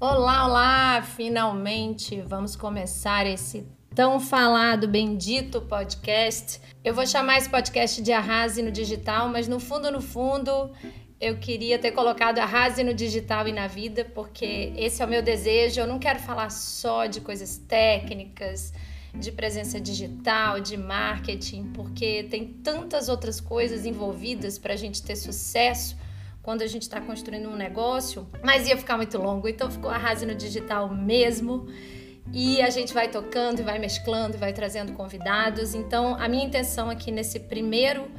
Olá, olá! Finalmente vamos começar esse tão falado, bendito podcast. Eu vou chamar esse podcast de Arrase no Digital, mas no fundo, no fundo, eu queria ter colocado Arrase no Digital e na vida, porque esse é o meu desejo. Eu não quero falar só de coisas técnicas, de presença digital, de marketing, porque tem tantas outras coisas envolvidas para a gente ter sucesso quando a gente está construindo um negócio, mas ia ficar muito longo, então ficou Arrase no Digital mesmo. E a gente vai tocando e vai mesclando e vai trazendo convidados. Então, a minha intenção aqui nesse primeiro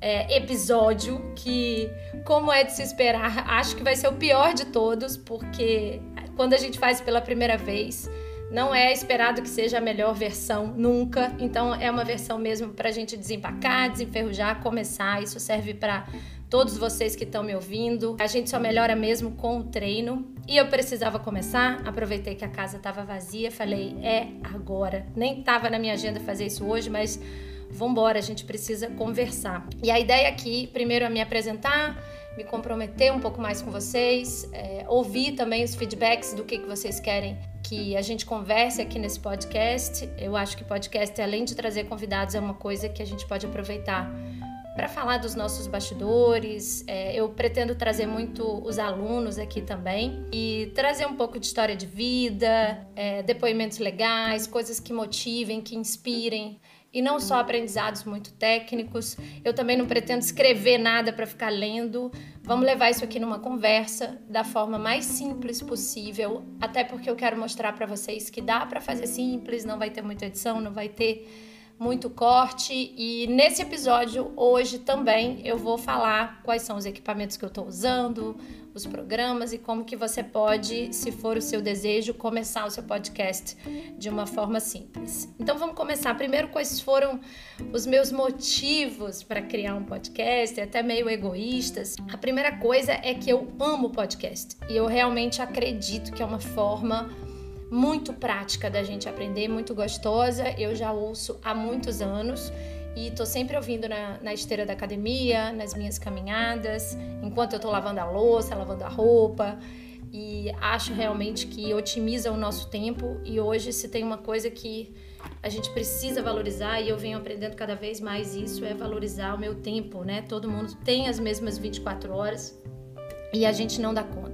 é, episódio, que, como é de se esperar, acho que vai ser o pior de todos, porque quando a gente faz pela primeira vez, não é esperado que seja a melhor versão nunca. Então, é uma versão mesmo para a gente desempacar, desenferrujar, começar. Isso serve para todos vocês que estão me ouvindo. A gente só melhora mesmo com o treino. E eu precisava começar, aproveitei que a casa estava vazia, falei, é agora. Nem estava na minha agenda fazer isso hoje, mas vambora, a gente precisa conversar. E a ideia aqui, primeiro, é me apresentar, me comprometer um pouco mais com vocês, é, ouvir também os feedbacks do que, que vocês querem que a gente converse aqui nesse podcast. Eu acho que podcast, além de trazer convidados, é uma coisa que a gente pode aproveitar para falar dos nossos bastidores. É, eu pretendo trazer muito os alunos aqui também e trazer um pouco de história de vida, é, depoimentos legais, coisas que motivem, que inspirem. E não só aprendizados muito técnicos. Eu também não pretendo escrever nada para ficar lendo. Vamos levar isso aqui numa conversa da forma mais simples possível, até porque eu quero mostrar para vocês que dá para fazer simples, não vai ter muita edição, não vai ter muito corte e nesse episódio hoje também eu vou falar quais são os equipamentos que eu estou usando, os programas e como que você pode, se for o seu desejo, começar o seu podcast de uma forma simples. Então vamos começar primeiro quais foram os meus motivos para criar um podcast, até meio egoístas. A primeira coisa é que eu amo podcast e eu realmente acredito que é uma forma muito prática da gente aprender, muito gostosa. Eu já ouço há muitos anos e tô sempre ouvindo na, na esteira da academia, nas minhas caminhadas, enquanto eu tô lavando a louça, lavando a roupa. E acho realmente que otimiza o nosso tempo. E hoje, se tem uma coisa que a gente precisa valorizar, e eu venho aprendendo cada vez mais isso, é valorizar o meu tempo, né? Todo mundo tem as mesmas 24 horas e a gente não dá conta.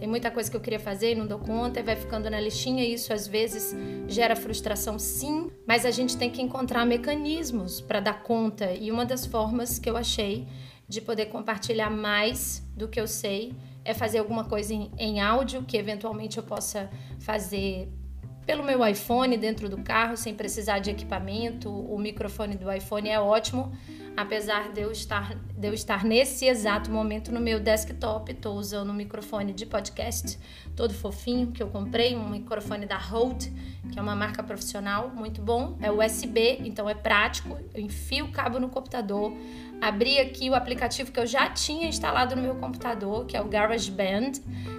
Tem muita coisa que eu queria fazer e não dou conta e vai ficando na listinha e isso às vezes gera frustração, sim, mas a gente tem que encontrar mecanismos para dar conta e uma das formas que eu achei de poder compartilhar mais do que eu sei é fazer alguma coisa em, em áudio que eventualmente eu possa fazer pelo meu iPhone dentro do carro sem precisar de equipamento. O microfone do iPhone é ótimo, apesar de eu estar, de eu estar nesse exato momento no meu desktop, estou usando um microfone de podcast todo fofinho que eu comprei, um microfone da Rode, que é uma marca profissional muito bom. É USB, então é prático. Eu enfio o cabo no computador, abri aqui o aplicativo que eu já tinha instalado no meu computador, que é o GarageBand,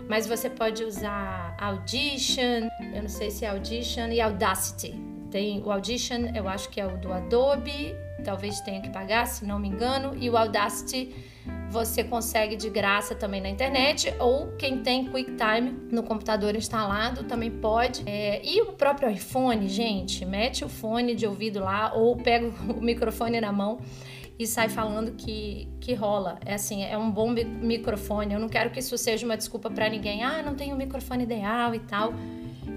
mas você pode usar Audition, eu não sei se é Audition e Audacity. Tem o Audition, eu acho que é o do Adobe talvez tenha que pagar, se não me engano, e o Audacity você consegue de graça também na internet, ou quem tem QuickTime no computador instalado também pode. É, e o próprio iPhone, gente, mete o fone de ouvido lá ou pega o microfone na mão e sai falando que, que rola. É assim, é um bom microfone. Eu não quero que isso seja uma desculpa para ninguém. Ah, não tenho o microfone ideal e tal.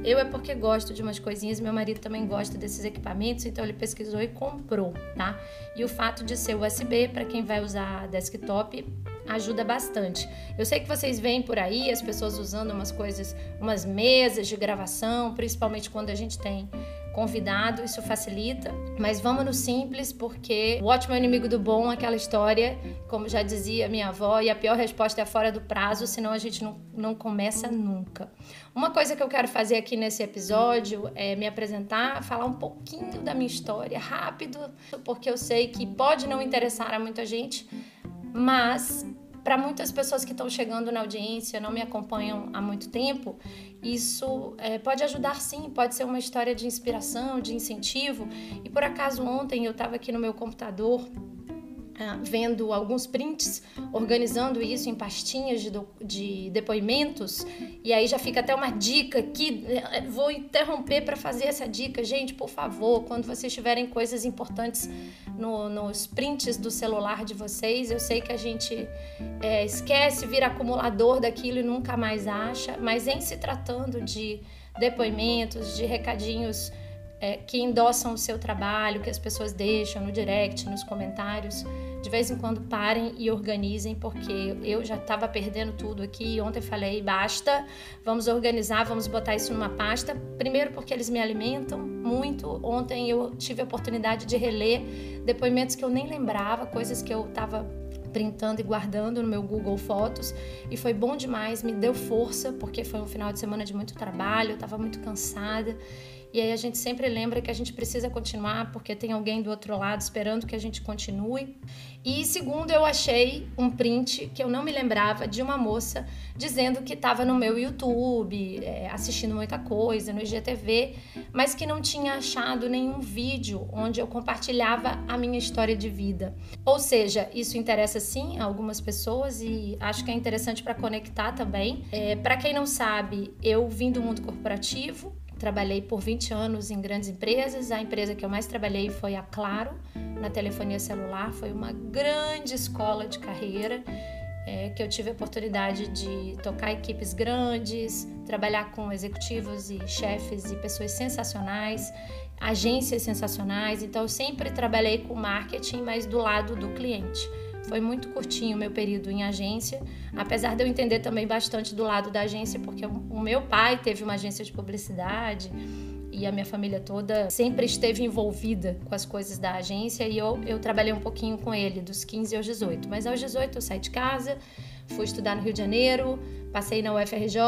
Eu é porque gosto de umas coisinhas, meu marido também gosta desses equipamentos, então ele pesquisou e comprou, tá? E o fato de ser USB para quem vai usar desktop ajuda bastante. Eu sei que vocês veem por aí as pessoas usando umas coisas, umas mesas de gravação, principalmente quando a gente tem convidado, isso facilita. Mas vamos no simples, porque o ótimo é inimigo do bom, aquela história, como já dizia minha avó, e a pior resposta é fora do prazo, senão a gente não, não começa nunca. Uma coisa que eu quero fazer aqui nesse episódio é me apresentar, falar um pouquinho da minha história, rápido, porque eu sei que pode não interessar a muita gente, mas para muitas pessoas que estão chegando na audiência, não me acompanham há muito tempo, isso é, pode ajudar sim, pode ser uma história de inspiração, de incentivo. E por acaso ontem eu estava aqui no meu computador ah, vendo alguns prints, organizando isso em pastinhas de, de depoimentos, e aí já fica até uma dica que eh, vou interromper para fazer essa dica. Gente, por favor, quando vocês tiverem coisas importantes no, nos prints do celular de vocês, eu sei que a gente é, esquece, vira acumulador daquilo e nunca mais acha, mas em se tratando de depoimentos, de recadinhos é, que endossam o seu trabalho, que as pessoas deixam no direct, nos comentários, de vez em quando parem e organizem, porque eu já estava perdendo tudo aqui. Ontem falei, basta, vamos organizar, vamos botar isso numa pasta. Primeiro, porque eles me alimentam muito. Ontem eu tive a oportunidade de reler depoimentos que eu nem lembrava, coisas que eu estava printando e guardando no meu Google Fotos e foi bom demais, me deu força porque foi um final de semana de muito trabalho, eu estava muito cansada e aí a gente sempre lembra que a gente precisa continuar porque tem alguém do outro lado esperando que a gente continue. E segundo, eu achei um print que eu não me lembrava de uma moça dizendo que estava no meu YouTube, é, assistindo muita coisa, no IGTV, mas que não tinha achado nenhum vídeo onde eu compartilhava a minha história de vida. Ou seja, isso interessa sim a algumas pessoas e acho que é interessante para conectar também. É, para quem não sabe, eu vim do mundo corporativo, Trabalhei por 20 anos em grandes empresas. A empresa que eu mais trabalhei foi a Claro, na telefonia celular. Foi uma grande escola de carreira é, que eu tive a oportunidade de tocar equipes grandes, trabalhar com executivos e chefes e pessoas sensacionais, agências sensacionais. Então, eu sempre trabalhei com marketing, mas do lado do cliente. Foi muito curtinho o meu período em agência, apesar de eu entender também bastante do lado da agência, porque o meu pai teve uma agência de publicidade e a minha família toda sempre esteve envolvida com as coisas da agência e eu, eu trabalhei um pouquinho com ele, dos 15 aos 18. Mas aos 18 eu saí de casa, fui estudar no Rio de Janeiro, passei na UFRJ,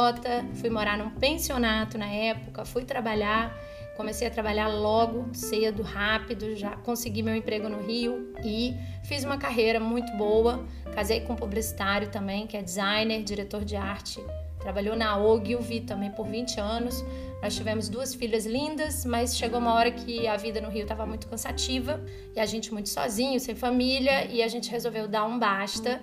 fui morar num pensionato na época, fui trabalhar Comecei a trabalhar logo, cedo, rápido, já consegui meu emprego no Rio e fiz uma carreira muito boa. Casei com um publicitário também, que é designer, diretor de arte. Trabalhou na Ogilvy também por 20 anos. Nós tivemos duas filhas lindas, mas chegou uma hora que a vida no Rio estava muito cansativa e a gente muito sozinho, sem família, e a gente resolveu dar um basta.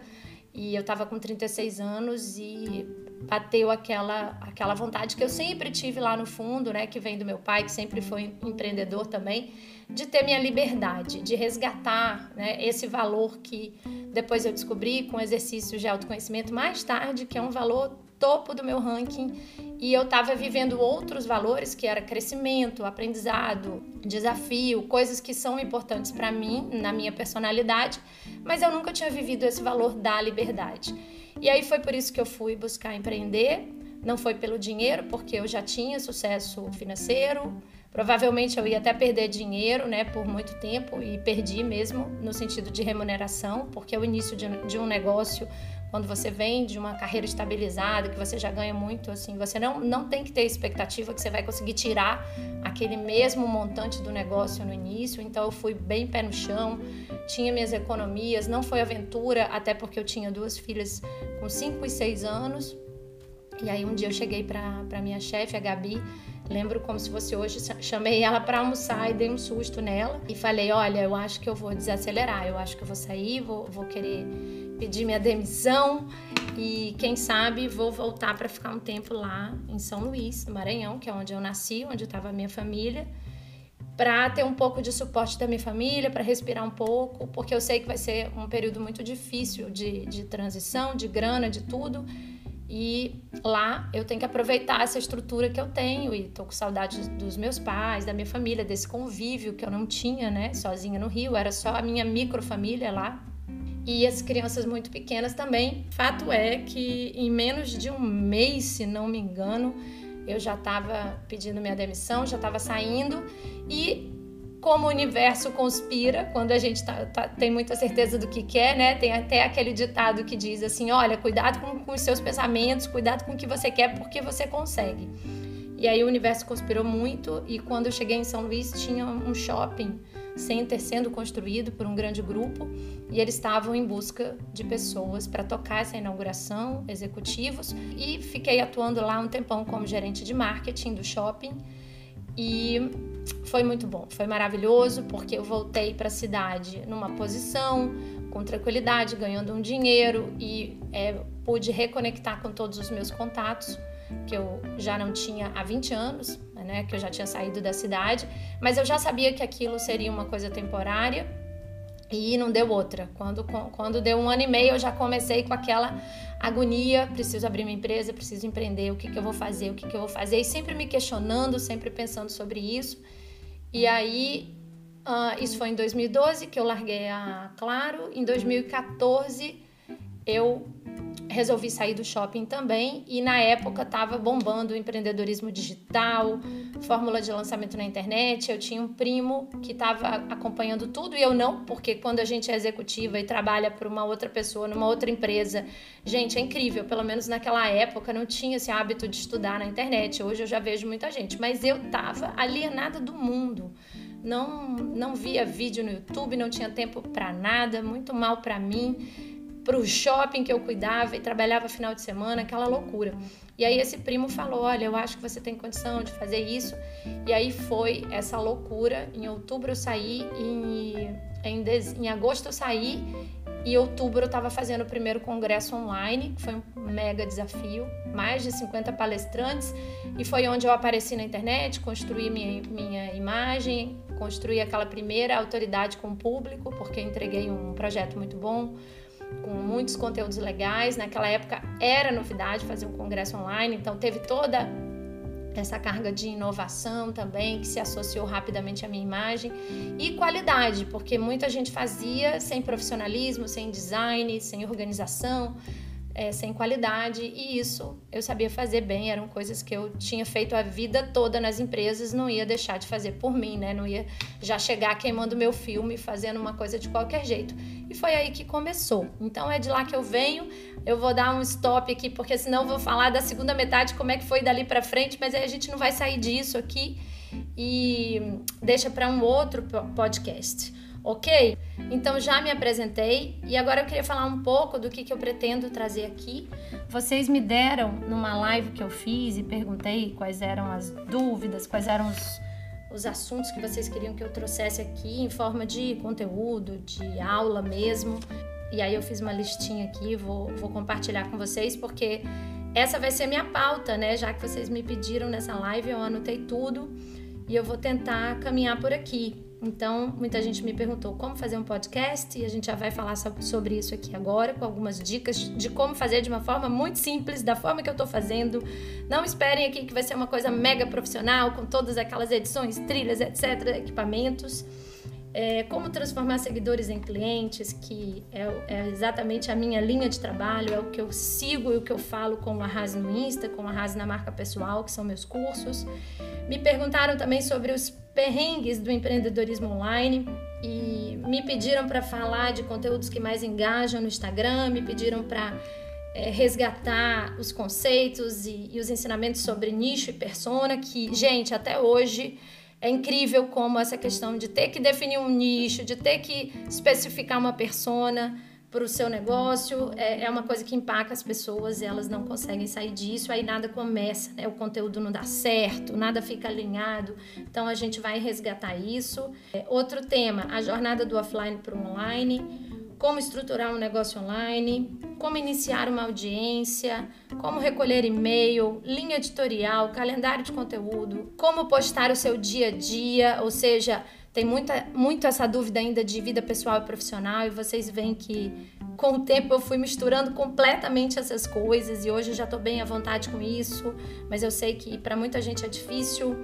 E eu estava com 36 anos e bateu aquela aquela vontade que eu sempre tive lá no fundo, né, que vem do meu pai, que sempre foi empreendedor também, de ter minha liberdade, de resgatar, né, esse valor que depois eu descobri com exercícios de autoconhecimento mais tarde, que é um valor topo do meu ranking e eu estava vivendo outros valores que era crescimento, aprendizado, desafio, coisas que são importantes para mim na minha personalidade, mas eu nunca tinha vivido esse valor da liberdade. E aí foi por isso que eu fui buscar empreender. Não foi pelo dinheiro, porque eu já tinha sucesso financeiro. Provavelmente eu ia até perder dinheiro, né, por muito tempo e perdi mesmo no sentido de remuneração, porque o início de, de um negócio quando você vem de uma carreira estabilizada, que você já ganha muito, assim, você não, não tem que ter expectativa que você vai conseguir tirar aquele mesmo montante do negócio no início. Então eu fui bem pé no chão, tinha minhas economias, não foi aventura, até porque eu tinha duas filhas com 5 e 6 anos. E aí um dia eu cheguei para minha chefe, a Gabi, lembro como se fosse hoje, chamei ela para almoçar e dei um susto nela e falei: "Olha, eu acho que eu vou desacelerar, eu acho que eu vou sair, vou, vou querer pedir minha demissão e quem sabe vou voltar para ficar um tempo lá em São Luís, no Maranhão, que é onde eu nasci, onde estava a minha família, para ter um pouco de suporte da minha família, para respirar um pouco, porque eu sei que vai ser um período muito difícil de, de transição, de grana, de tudo. E lá eu tenho que aproveitar essa estrutura que eu tenho e tô com saudade dos meus pais, da minha família, desse convívio que eu não tinha, né, sozinha no Rio, era só a minha microfamília lá, e as crianças muito pequenas também. Fato é que em menos de um mês, se não me engano, eu já estava pedindo minha demissão, já estava saindo e como o universo conspira quando a gente tá, tá, tem muita certeza do que quer, né? Tem até aquele ditado que diz assim: olha, cuidado com, com os seus pensamentos, cuidado com o que você quer, porque você consegue. E aí o universo conspirou muito e quando eu cheguei em São Luís tinha um shopping center sendo construído por um grande grupo e eles estavam em busca de pessoas para tocar essa inauguração, executivos, e fiquei atuando lá um tempão como gerente de marketing do shopping. E foi muito bom, foi maravilhoso porque eu voltei para a cidade numa posição com tranquilidade, ganhando um dinheiro e é, pude reconectar com todos os meus contatos que eu já não tinha há 20 anos, né, que eu já tinha saído da cidade, mas eu já sabia que aquilo seria uma coisa temporária e não deu outra. Quando, quando deu um ano e meio, eu já comecei com aquela agonia: preciso abrir minha empresa, preciso empreender, o que, que eu vou fazer, o que, que eu vou fazer, e sempre me questionando, sempre pensando sobre isso. E aí, uh, isso foi em 2012 que eu larguei a Claro, em 2014 eu resolvi sair do shopping também e na época estava bombando o empreendedorismo digital, fórmula de lançamento na internet. Eu tinha um primo que estava acompanhando tudo e eu não, porque quando a gente é executiva e trabalha para uma outra pessoa, numa outra empresa, gente, é incrível. Pelo menos naquela época não tinha esse hábito de estudar na internet. Hoje eu já vejo muita gente, mas eu estava alienada do mundo. Não, não via vídeo no YouTube, não tinha tempo para nada, muito mal para mim para o shopping que eu cuidava e trabalhava final de semana, aquela loucura. E aí esse primo falou: Olha, eu acho que você tem condição de fazer isso. E aí foi essa loucura. Em outubro eu saí, em, em, em agosto eu saí, e em outubro eu estava fazendo o primeiro congresso online, que foi um mega desafio, mais de 50 palestrantes, e foi onde eu apareci na internet, construí minha, minha imagem, construí aquela primeira autoridade com o público, porque entreguei um projeto muito bom com muitos conteúdos legais. Naquela época era novidade fazer um congresso online, então teve toda essa carga de inovação também que se associou rapidamente à minha imagem e qualidade, porque muita gente fazia sem profissionalismo, sem design, sem organização, é, sem qualidade e isso eu sabia fazer bem, eram coisas que eu tinha feito a vida toda nas empresas, não ia deixar de fazer por mim, né? Não ia já chegar queimando meu filme, fazendo uma coisa de qualquer jeito. E foi aí que começou. Então é de lá que eu venho. Eu vou dar um stop aqui porque senão vou falar da segunda metade como é que foi dali para frente, mas aí a gente não vai sair disso aqui e deixa para um outro podcast ok? Então já me apresentei e agora eu queria falar um pouco do que, que eu pretendo trazer aqui. Vocês me deram numa live que eu fiz e perguntei quais eram as dúvidas, quais eram os, os assuntos que vocês queriam que eu trouxesse aqui em forma de conteúdo, de aula mesmo. E aí eu fiz uma listinha aqui, vou, vou compartilhar com vocês porque essa vai ser minha pauta, né? Já que vocês me pediram nessa live, eu anotei tudo e eu vou tentar caminhar por aqui. Então, muita gente me perguntou como fazer um podcast e a gente já vai falar sobre isso aqui agora, com algumas dicas de como fazer de uma forma muito simples, da forma que eu tô fazendo. Não esperem aqui que vai ser uma coisa mega profissional, com todas aquelas edições, trilhas, etc., equipamentos. É, como transformar seguidores em clientes, que é, é, exatamente a minha linha de trabalho, é o que eu sigo e o que eu falo com a Rase no Insta, com a Rase na marca pessoal, que são meus cursos. Me perguntaram também sobre os perrengues do empreendedorismo online e me pediram para falar de conteúdos que mais engajam no Instagram, me pediram para é, resgatar os conceitos e, e os ensinamentos sobre nicho e persona, que, gente, até hoje é incrível como essa questão de ter que definir um nicho, de ter que especificar uma persona para o seu negócio, é, é, uma coisa que empaca as pessoas e elas não conseguem sair disso, aí nada começa, né? o conteúdo não dá certo, nada fica alinhado, então a gente vai resgatar isso. É, outro tema, a jornada do offline para o online, como estruturar um negócio online, como iniciar uma audiência, como recolher e-mail, linha editorial, calendário de conteúdo, como postar o seu dia a dia, ou seja, tem muita, muito essa dúvida ainda de vida pessoal e profissional, e vocês veem que com o tempo eu fui misturando completamente essas coisas e hoje eu já estou bem à vontade com isso, mas eu sei que para muita gente é difícil.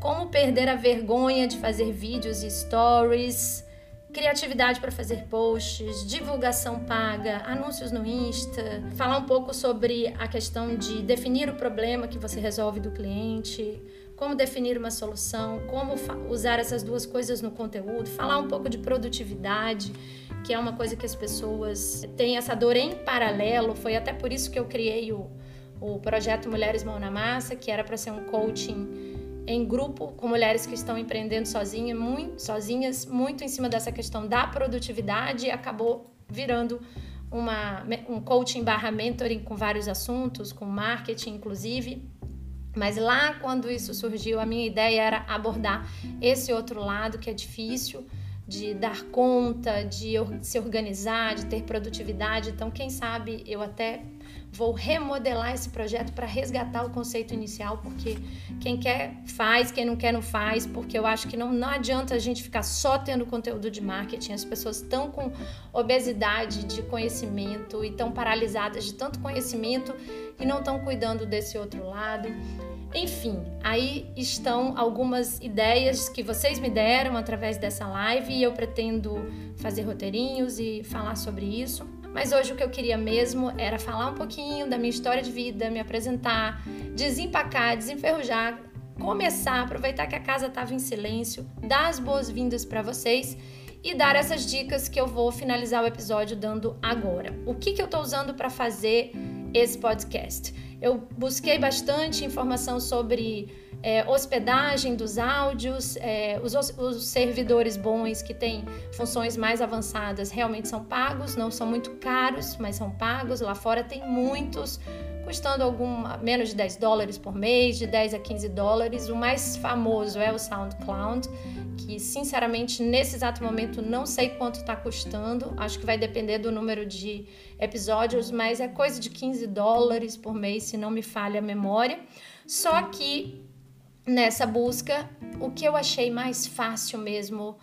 Como perder a vergonha de fazer vídeos e stories, criatividade para fazer posts, divulgação paga, anúncios no Insta, falar um pouco sobre a questão de definir o problema que você resolve do cliente como definir uma solução, como usar essas duas coisas no conteúdo, falar um pouco de produtividade, que é uma coisa que as pessoas têm essa dor em paralelo. Foi até por isso que eu criei o, o projeto Mulheres Mão na Massa, que era para ser um coaching em grupo com mulheres que estão empreendendo sozinha, muito, sozinhas, muito em cima dessa questão da produtividade acabou virando uma, um coaching barra mentoring com vários assuntos, com marketing inclusive. Mas lá quando isso surgiu, a minha ideia era abordar esse outro lado que é difícil, de dar conta, de se organizar, de ter produtividade. Então, quem sabe eu até vou remodelar esse projeto para resgatar o conceito inicial, porque quem quer faz, quem não quer não faz, porque eu acho que não, não adianta a gente ficar só tendo conteúdo de marketing. As pessoas estão com obesidade de conhecimento e estão paralisadas de tanto conhecimento e não estão cuidando desse outro lado. Enfim, aí estão algumas ideias que vocês me deram através dessa live e eu pretendo fazer roteirinhos e falar sobre isso. Mas hoje o que eu queria mesmo era falar um pouquinho da minha história de vida, me apresentar, desempacar, desenferrujar, começar, aproveitar que a casa estava em silêncio, dar as boas-vindas para vocês e dar essas dicas que eu vou finalizar o episódio dando agora. O que, que eu estou usando para fazer esse podcast? Eu busquei bastante informação sobre é, hospedagem dos áudios, é, os, os, servidores bons que têm funções mais avançadas realmente são pagos, não são muito caros, mas são pagos. Lá fora tem muitos, custando algum, menos de 10 dólares por mês, de 10 a 15 dólares. O mais famoso é o SoundCloud, que sinceramente nesse exato momento não sei quanto está custando, acho que vai depender do número de episódios, mas é coisa de 15 dólares por mês, se não me falha a memória. Só que nessa busca, o que eu achei mais fácil mesmo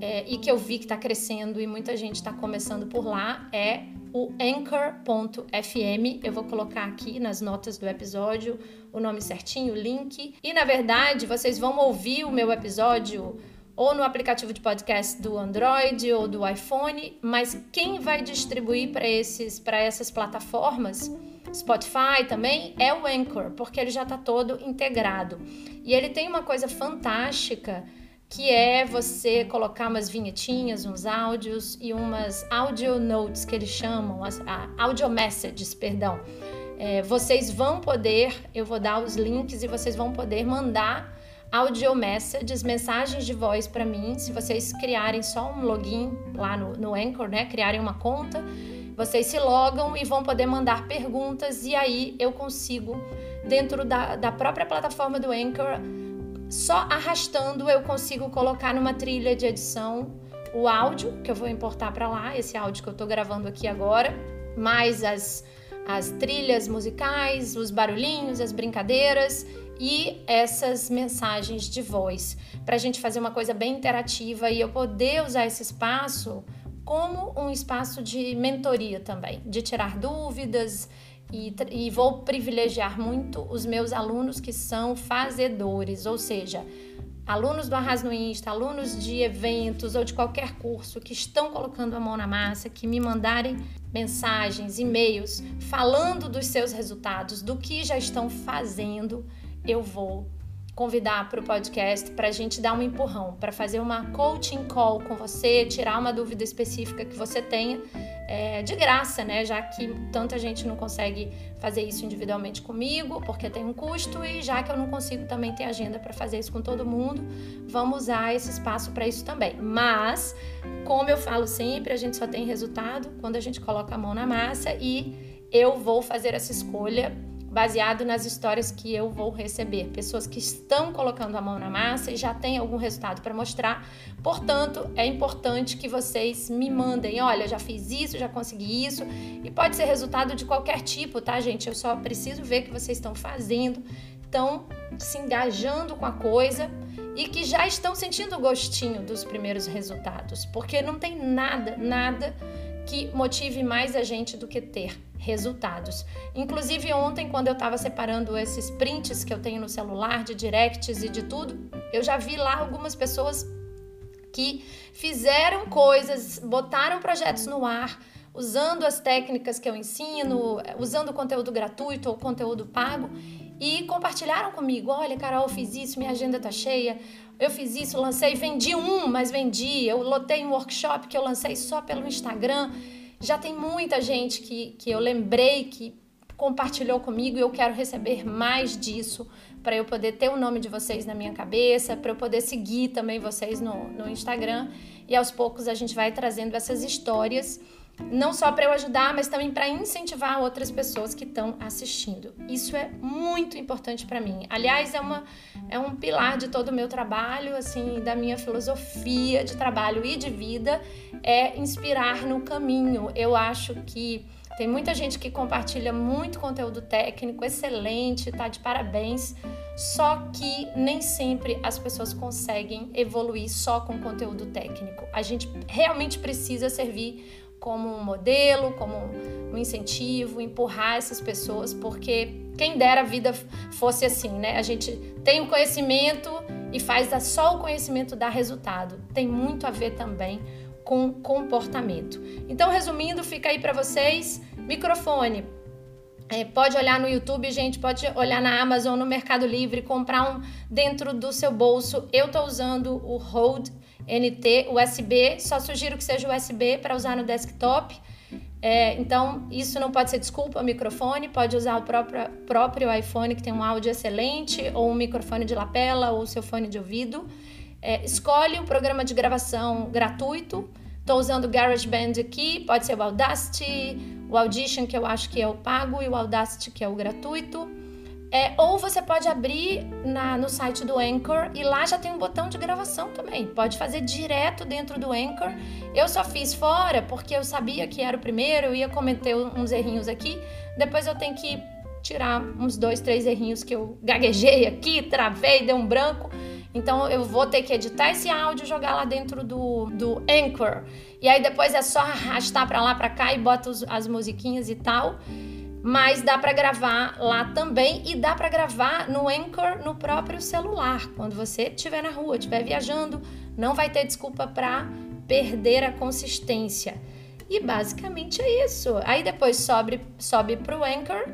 é, e que eu vi que está crescendo e muita gente está começando por lá é o anchor.fm. Eu vou colocar aqui nas notas do episódio o nome certinho, o link. E na verdade, vocês vão ouvir o meu episódio ou no aplicativo de podcast do Android ou do iPhone, mas quem vai distribuir para esses para essas plataformas, Spotify também é o Anchor, porque ele já está todo integrado. E ele tem uma coisa fantástica que é você colocar umas vinhetinhas, uns áudios e umas audio notes que eles chamam, as, audio messages, perdão. É, vocês vão poder, eu vou dar os links e vocês vão poder mandar audio messages, mensagens de voz para mim, se vocês criarem só um login lá no, no Anchor, né? Criarem uma conta, vocês se logam e vão poder mandar perguntas e aí eu consigo, dentro da, da própria plataforma do Anchor, só arrastando eu consigo colocar numa trilha de edição o áudio que eu vou importar para lá, esse áudio que eu estou gravando aqui agora, mais as, as trilhas musicais, os barulhinhos, as brincadeiras e essas mensagens de voz, para a gente fazer uma coisa bem interativa e eu poder usar esse espaço como um espaço de mentoria também, de tirar dúvidas e, e vou privilegiar muito os meus alunos que são fazedores, ou seja, alunos do Arras no Insta, alunos de eventos ou de qualquer curso que estão colocando a mão na massa, que me mandarem mensagens, e-mails falando dos seus resultados, do que já estão fazendo eu vou convidar para o podcast para a gente dar um empurrão, para fazer uma coaching call com você, tirar uma dúvida específica que você tenha é, de graça, né? Já que tanta gente não consegue fazer isso individualmente comigo, porque tem um custo, e já que eu não consigo também ter agenda para fazer isso com todo mundo, vamos usar esse espaço para isso também. Mas, como eu falo sempre, a gente só tem resultado quando a gente coloca a mão na massa e eu vou fazer essa escolha baseado nas histórias que eu vou receber. Pessoas que estão colocando a mão na massa e já têm algum resultado para mostrar. Portanto, é importante que vocês me mandem: olha, já fiz isso, já consegui isso. E pode ser resultado de qualquer tipo, tá, gente? Eu só preciso ver que vocês estão fazendo, estão se engajando com a coisa e que já estão sentindo o gostinho dos primeiros resultados. Porque não tem nada, nada que motive mais a gente do que ter resultados. Inclusive ontem, quando eu estava separando esses prints que eu tenho no celular de directs e de tudo, eu já vi lá algumas pessoas que fizeram coisas, botaram projetos no ar, usando as técnicas que eu ensino, usando conteúdo gratuito ou conteúdo pago e compartilharam comigo: olha, Carol, eu fiz isso, minha agenda tá cheia. Eu fiz isso, lancei, vendi um, mas vendi. Eu lotei um workshop que eu lancei só pelo Instagram. Já tem muita gente que, que eu lembrei que compartilhou comigo e eu quero receber mais disso para eu poder ter o nome de vocês na minha cabeça, para eu poder seguir também vocês no, no Instagram. E aos poucos a gente vai trazendo essas histórias não só para eu ajudar, mas também para incentivar outras pessoas que estão assistindo. Isso é muito importante para mim. Aliás, é, uma, é um pilar de todo o meu trabalho, assim, da minha filosofia de trabalho e de vida, é inspirar no caminho. Eu acho que tem muita gente que compartilha muito conteúdo técnico, excelente, tá de parabéns. Só que nem sempre as pessoas conseguem evoluir só com conteúdo técnico. A gente realmente precisa servir como um modelo, como um incentivo, empurrar essas pessoas, porque quem dera a vida fosse assim, né? A gente tem o conhecimento e faz só o conhecimento dar resultado. Tem muito a ver também com comportamento. Então, resumindo, fica aí para vocês: microfone. É, pode olhar no YouTube, gente, pode olhar na Amazon, no Mercado Livre, comprar um dentro do seu bolso. Eu tô usando o Rode NT, USB, só sugiro que seja USB para usar no desktop. É, então, isso não pode ser desculpa, o microfone, pode usar o próprio, próprio iPhone que tem um áudio excelente, ou um microfone de lapela, ou seu fone de ouvido. É, escolhe um programa de gravação gratuito. Estou usando o GarageBand aqui, pode ser o Audacity, o Audition, que eu acho que é o pago, e o Audacity, que é o gratuito. É, ou você pode abrir na, no site do Anchor e lá já tem um botão de gravação também. Pode fazer direto dentro do Anchor. Eu só fiz fora porque eu sabia que era o primeiro, eu ia cometer uns errinhos aqui. Depois eu tenho que tirar uns dois, três errinhos que eu gaguejei aqui, travei, deu um branco. Então eu vou ter que editar esse áudio e jogar lá dentro do, do Anchor. E aí depois é só arrastar para lá, para cá e bota os, as musiquinhas e tal mas dá para gravar lá também e dá para gravar no Anchor no próprio celular. Quando você estiver na rua, estiver viajando, não vai ter desculpa para perder a consistência. E basicamente é isso. Aí depois sobe, sobe para o Anchor,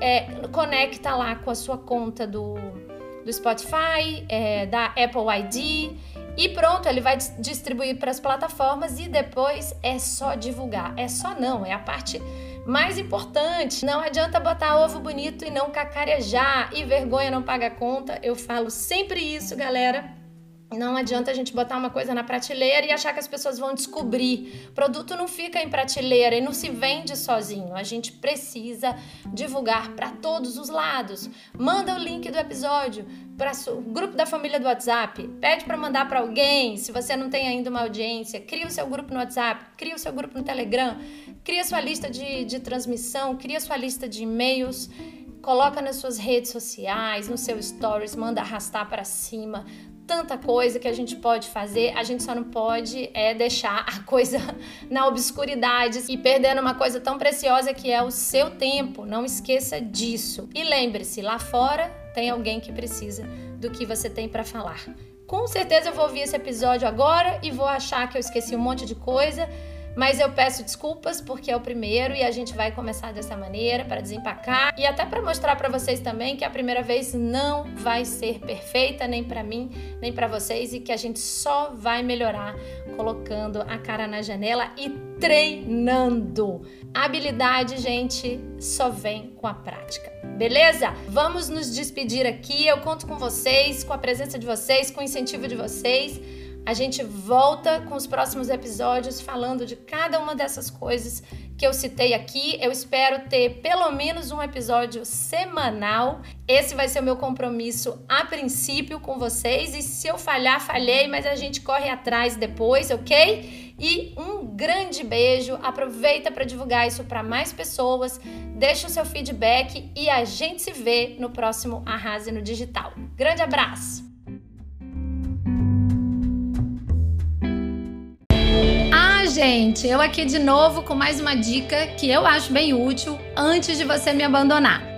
é, conecta lá com a sua conta do, do Spotify, é, da Apple ID e pronto, ele vai distribuir para as plataformas e depois é só divulgar. É só não, é a parte mais importante, não adianta botar ovo bonito e não cacarejar e vergonha não paga conta. Eu falo sempre isso, galera. Não adianta a gente botar uma coisa na prateleira e achar que as pessoas vão descobrir. O produto não fica em prateleira e não se vende sozinho. A gente precisa divulgar para todos os lados. Manda o link do episódio para o grupo da família do WhatsApp. Pede para mandar para alguém. Se você não tem ainda uma audiência, cria o seu grupo no WhatsApp, cria o seu grupo no Telegram, cria sua lista de, de transmissão, cria sua lista de e-mails coloca nas suas redes sociais, no seu stories, manda arrastar para cima tanta coisa que a gente pode fazer, a gente só não pode é deixar a coisa na obscuridade e perdendo uma coisa tão preciosa que é o seu tempo. Não esqueça disso. E lembre-se, lá fora tem alguém que precisa do que você tem para falar. Com certeza eu vou ouvir esse episódio agora e vou achar que eu esqueci um monte de coisa mas eu peço desculpas porque é o primeiro e a gente vai começar dessa maneira para desempacar e até para mostrar para vocês também que a primeira vez não vai ser perfeita nem para mim, nem para vocês e que a gente só vai melhorar colocando a cara na janela e treinando. Habilidade, gente, só vem com a prática. Beleza? Vamos nos despedir aqui. Eu conto com vocês, com a presença de vocês, com o incentivo de vocês. A gente volta com os próximos episódios falando de cada uma dessas coisas que eu citei aqui. Eu espero ter pelo menos um episódio semanal. Esse vai ser o meu compromisso a princípio com vocês. E se eu falhar, falhei, mas a gente corre atrás depois, ok? E um grande beijo. Aproveita para divulgar isso para mais pessoas. Deixa o seu feedback e a gente se vê no próximo Arrase no Digital. Grande abraço! Gente! Eu aqui de novo com mais uma dica que eu acho bem útil antes de você me abandonar.